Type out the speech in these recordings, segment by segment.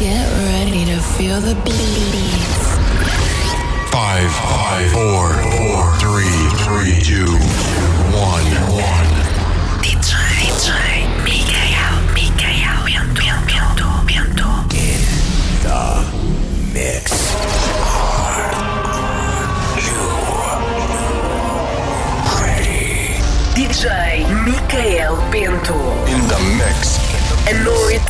Get ready to feel the beats. Five, five, four, four, three, three, two, one, one. DJ, DJ, Mikael, Mikael, Bento, Bento, Bento. Mix. DJ Mikael Bento. In the mix. A noite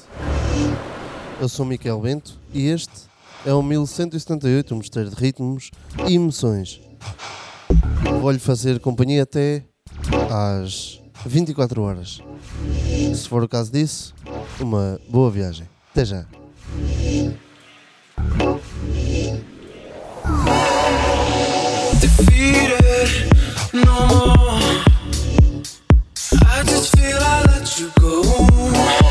eu sou Miquel Bento e este é o 1178, um mistério de ritmos e emoções. Vou-lhe fazer companhia até às 24 horas. Se for o caso disso, uma boa viagem. Até já. no more. I just feel I let you go.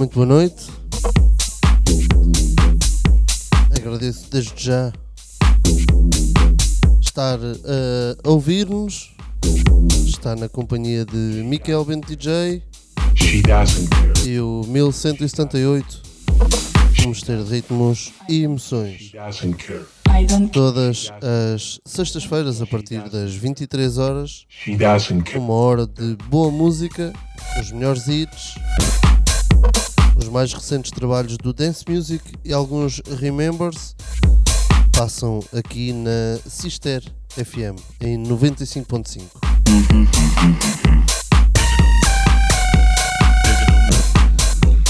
muito boa noite. Agradeço desde já estar eh, a ouvir-nos. Está na companhia de Michael Bent DJ e o 1178 Vamos ter Ritmos e Emoções. Todas as sextas-feiras, a partir das 23 horas, uma hora de boa música, os melhores hits os mais recentes trabalhos do Dance Music e alguns Remembers passam aqui na Sister FM em 95.5.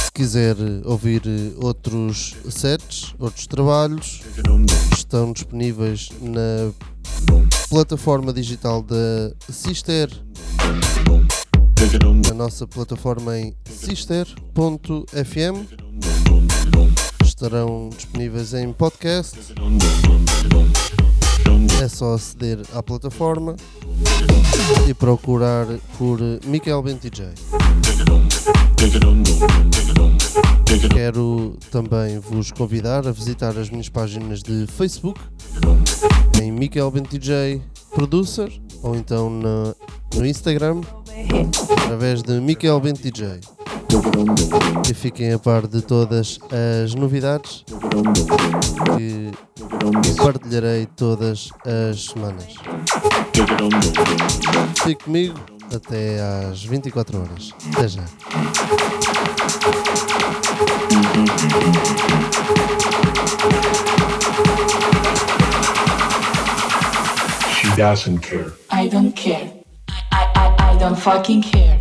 Se quiser ouvir outros sets, outros trabalhos, estão disponíveis na plataforma digital da Sister na nossa plataforma em sister.fm. Estarão disponíveis em podcast. É só aceder à plataforma e procurar por Miquel BentJ. Quero também vos convidar a visitar as minhas páginas de Facebook em Michael BentJ Producer ou então no Instagram através de Michael Bento DJ. E fiquem a par de todas as novidades que partilharei todas as semanas. Fique comigo até às 24 horas. Até já. Doesn't care. I don't care. I, I, I don't fucking care.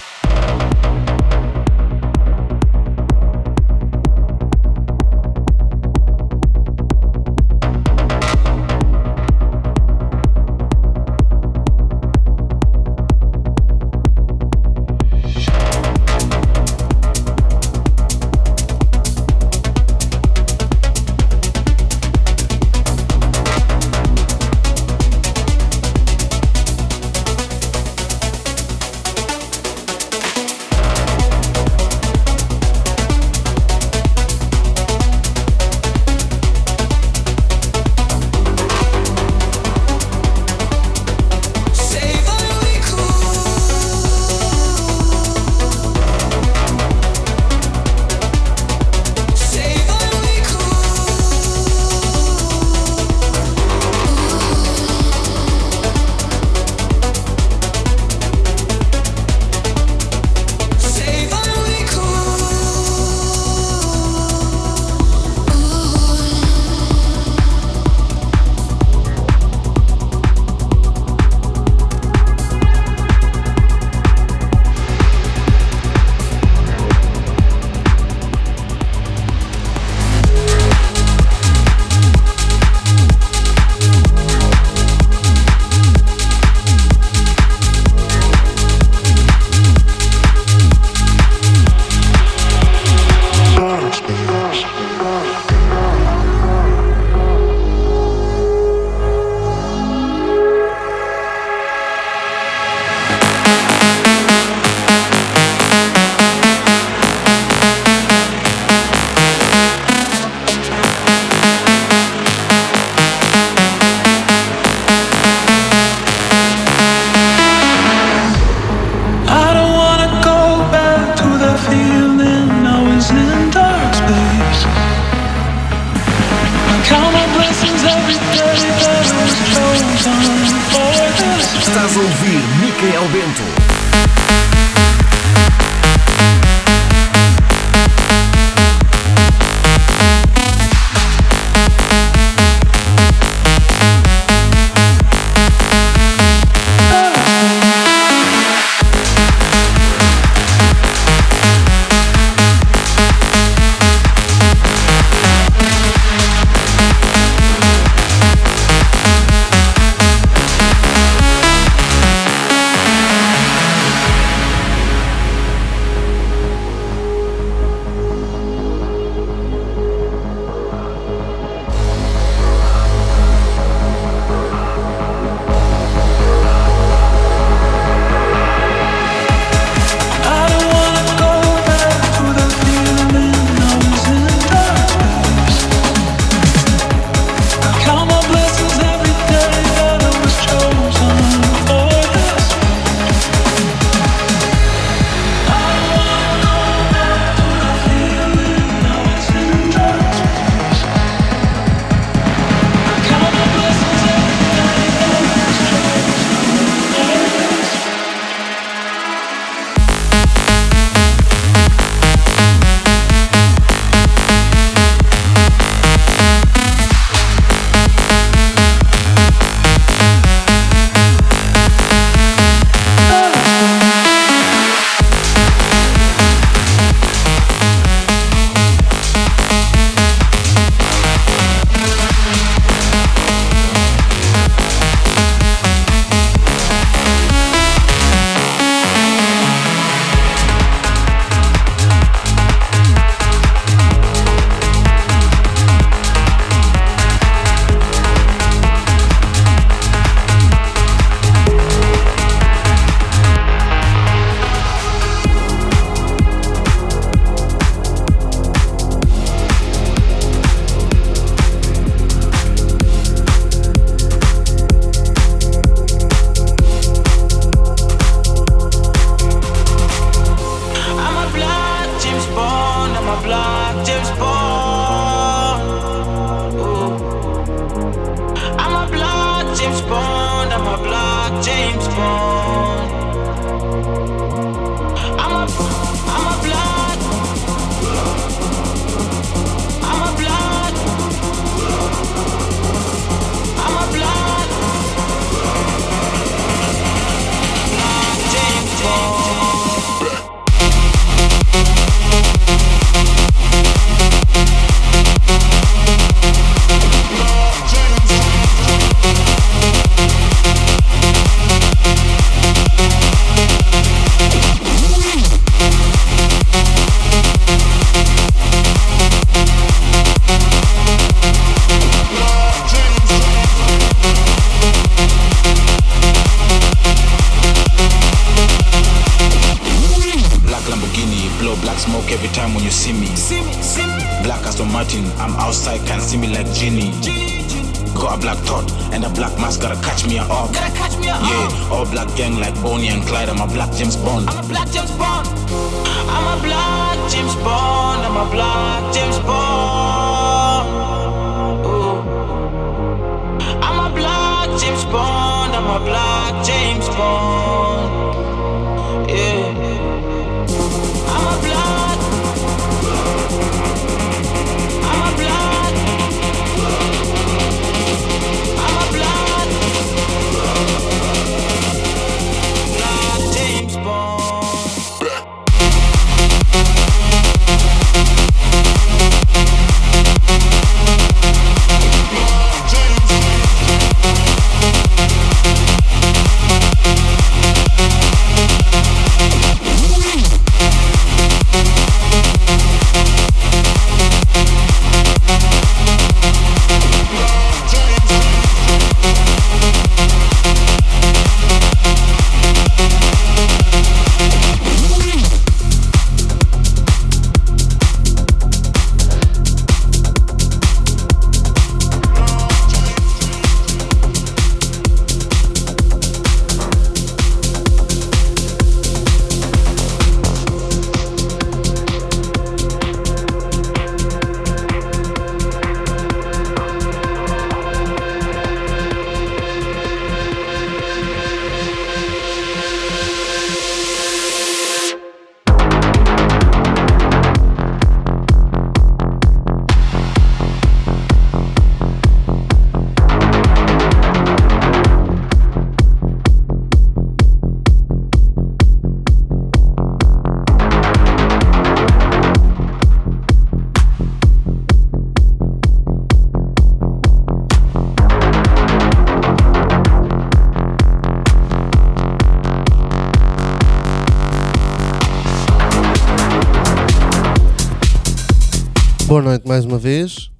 Boa noite mais uma vez.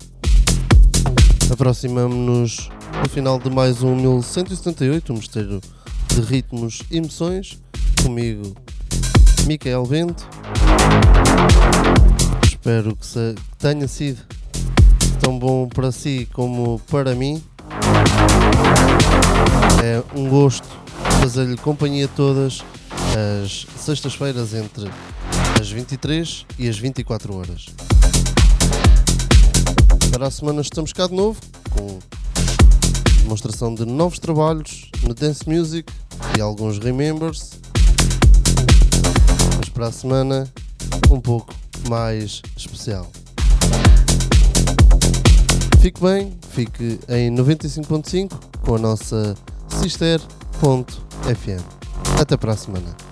Aproximamos-nos do final de mais um 1178, um mistério de ritmos e emoções. Comigo, Micael Bento. Espero que que tenha sido tão bom para si como para mim. É um gosto fazer-lhe companhia todas as sextas-feiras entre as 23 e as 24 horas. Para a semana estamos cá de novo com demonstração de novos trabalhos no Dance Music e alguns Remembers. Mas para a semana um pouco mais especial. Fique bem, fique em 95.5 com a nossa Sister.fm. Até para a semana.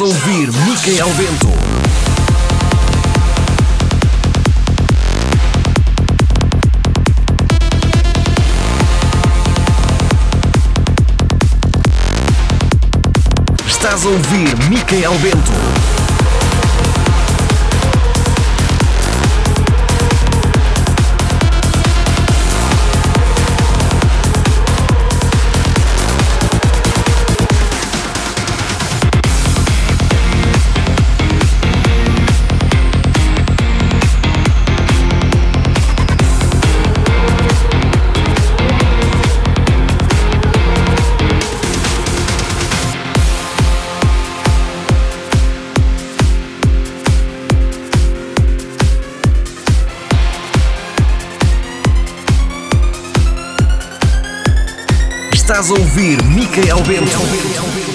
Estás a ouvir Micael Bento. Estás a ouvir Micael Bento. Ouvir Micael Bento.